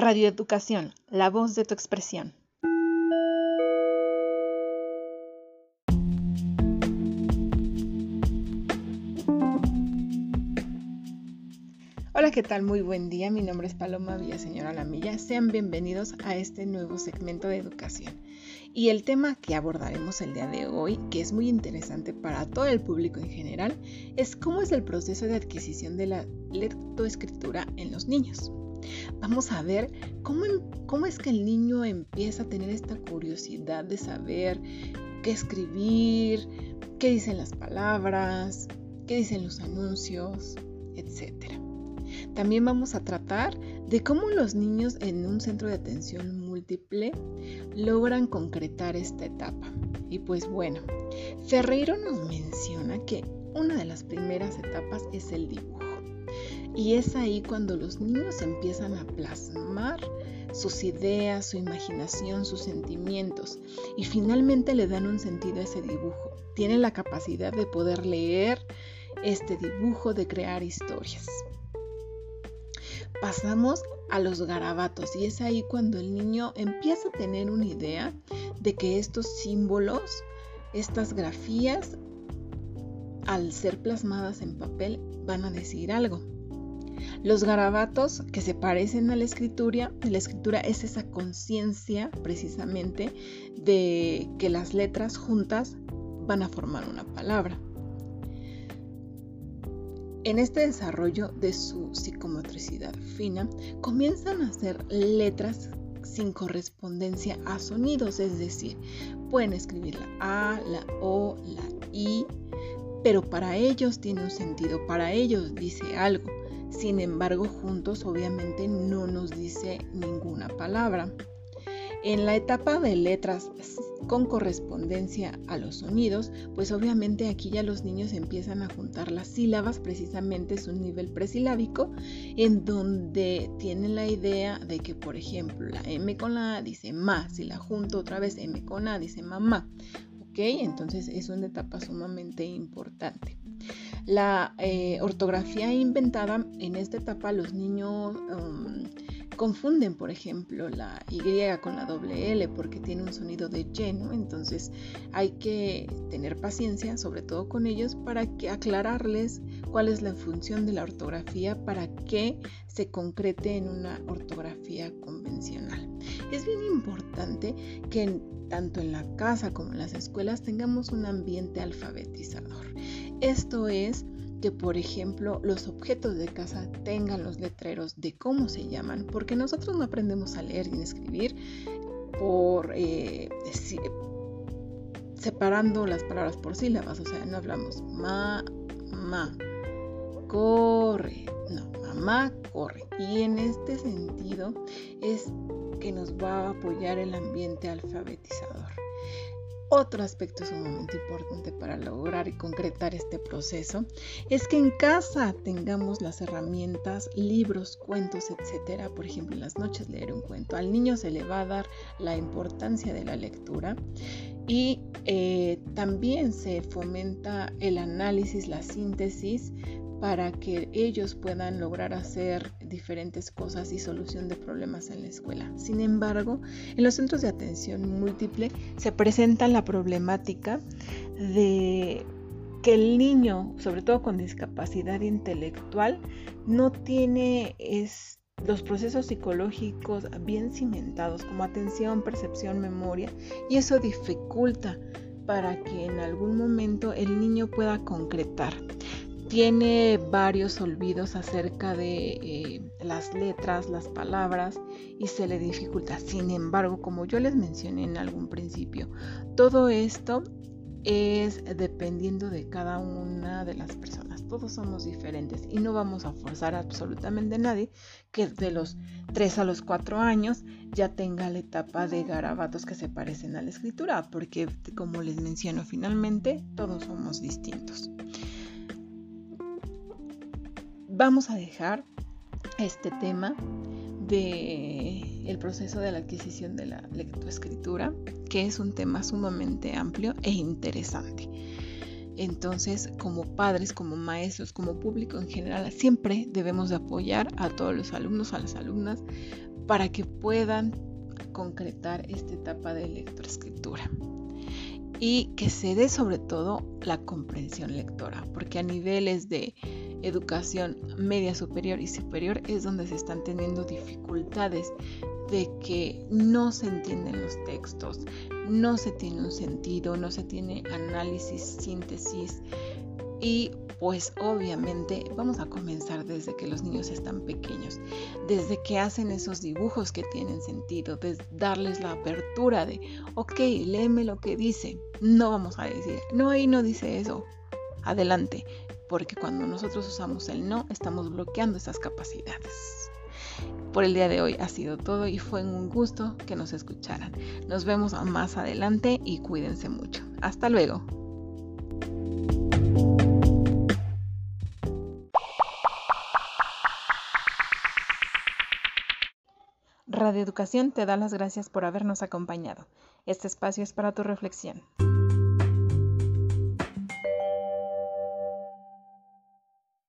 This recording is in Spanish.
Radioeducación, la voz de tu expresión. Hola, ¿qué tal? Muy buen día. Mi nombre es Paloma Villaseñora Lamilla. Sean bienvenidos a este nuevo segmento de educación. Y el tema que abordaremos el día de hoy, que es muy interesante para todo el público en general, es cómo es el proceso de adquisición de la lectoescritura en los niños. Vamos a ver cómo, cómo es que el niño empieza a tener esta curiosidad de saber qué escribir, qué dicen las palabras, qué dicen los anuncios, etc. También vamos a tratar de cómo los niños en un centro de atención múltiple logran concretar esta etapa. Y pues bueno, Ferreiro nos menciona que una de las primeras etapas es el dibujo. Y es ahí cuando los niños empiezan a plasmar sus ideas, su imaginación, sus sentimientos y finalmente le dan un sentido a ese dibujo. Tienen la capacidad de poder leer este dibujo, de crear historias. Pasamos a los garabatos y es ahí cuando el niño empieza a tener una idea de que estos símbolos, estas grafías, al ser plasmadas en papel, van a decir algo. Los garabatos que se parecen a la escritura, la escritura es esa conciencia precisamente de que las letras juntas van a formar una palabra. En este desarrollo de su psicomotricidad fina, comienzan a hacer letras sin correspondencia a sonidos, es decir, pueden escribir la A, la O, la I, pero para ellos tiene un sentido, para ellos dice algo. Sin embargo, juntos obviamente no nos dice ninguna palabra. En la etapa de letras con correspondencia a los sonidos, pues obviamente aquí ya los niños empiezan a juntar las sílabas, precisamente es un nivel presilábico, en donde tienen la idea de que, por ejemplo, la M con la A dice ma, si la junto otra vez M con A dice mamá, ¿ok? Entonces es una etapa sumamente importante. La eh, ortografía inventada en esta etapa los niños um, confunden, por ejemplo, la Y con la doble L porque tiene un sonido de Y, Entonces hay que tener paciencia, sobre todo con ellos, para aclararles cuál es la función de la ortografía para que se concrete en una ortografía convencional. Es bien importante que tanto en la casa como en las escuelas tengamos un ambiente alfabetizador. Esto es que, por ejemplo, los objetos de casa tengan los letreros de cómo se llaman, porque nosotros no aprendemos a leer y escribir por eh, separando las palabras por sílabas, o sea, no hablamos ma, ma, corre, no, mamá corre. Y en este sentido es que nos va a apoyar el ambiente alfabetizador. Otro aspecto sumamente importante para lograr y concretar este proceso es que en casa tengamos las herramientas, libros, cuentos, etcétera. Por ejemplo, en las noches leer un cuento. Al niño se le va a dar la importancia de la lectura y eh, también se fomenta el análisis, la síntesis para que ellos puedan lograr hacer diferentes cosas y solución de problemas en la escuela. Sin embargo, en los centros de atención múltiple se presenta la problemática de que el niño, sobre todo con discapacidad intelectual, no tiene los procesos psicológicos bien cimentados como atención, percepción, memoria, y eso dificulta para que en algún momento el niño pueda concretar tiene varios olvidos acerca de eh, las letras, las palabras y se le dificulta. Sin embargo, como yo les mencioné en algún principio, todo esto es dependiendo de cada una de las personas. Todos somos diferentes y no vamos a forzar absolutamente a nadie que de los 3 a los 4 años ya tenga la etapa de garabatos que se parecen a la escritura, porque como les menciono finalmente, todos somos distintos vamos a dejar este tema de el proceso de la adquisición de la lectoescritura, que es un tema sumamente amplio e interesante. Entonces, como padres, como maestros, como público en general, siempre debemos de apoyar a todos los alumnos, a las alumnas, para que puedan concretar esta etapa de lectoescritura y que se dé sobre todo la comprensión lectora, porque a niveles de educación media superior y superior es donde se están teniendo dificultades de que no se entienden los textos, no se tiene un sentido, no se tiene análisis, síntesis y pues obviamente vamos a comenzar desde que los niños están pequeños, desde que hacen esos dibujos que tienen sentido, de darles la apertura de, ok, léeme lo que dice. No vamos a decir, no, ahí no dice eso. Adelante, porque cuando nosotros usamos el no, estamos bloqueando esas capacidades. Por el día de hoy ha sido todo y fue un gusto que nos escucharan. Nos vemos más adelante y cuídense mucho. Hasta luego. Radio Educación te da las gracias por habernos acompañado. Este espacio es para tu reflexión.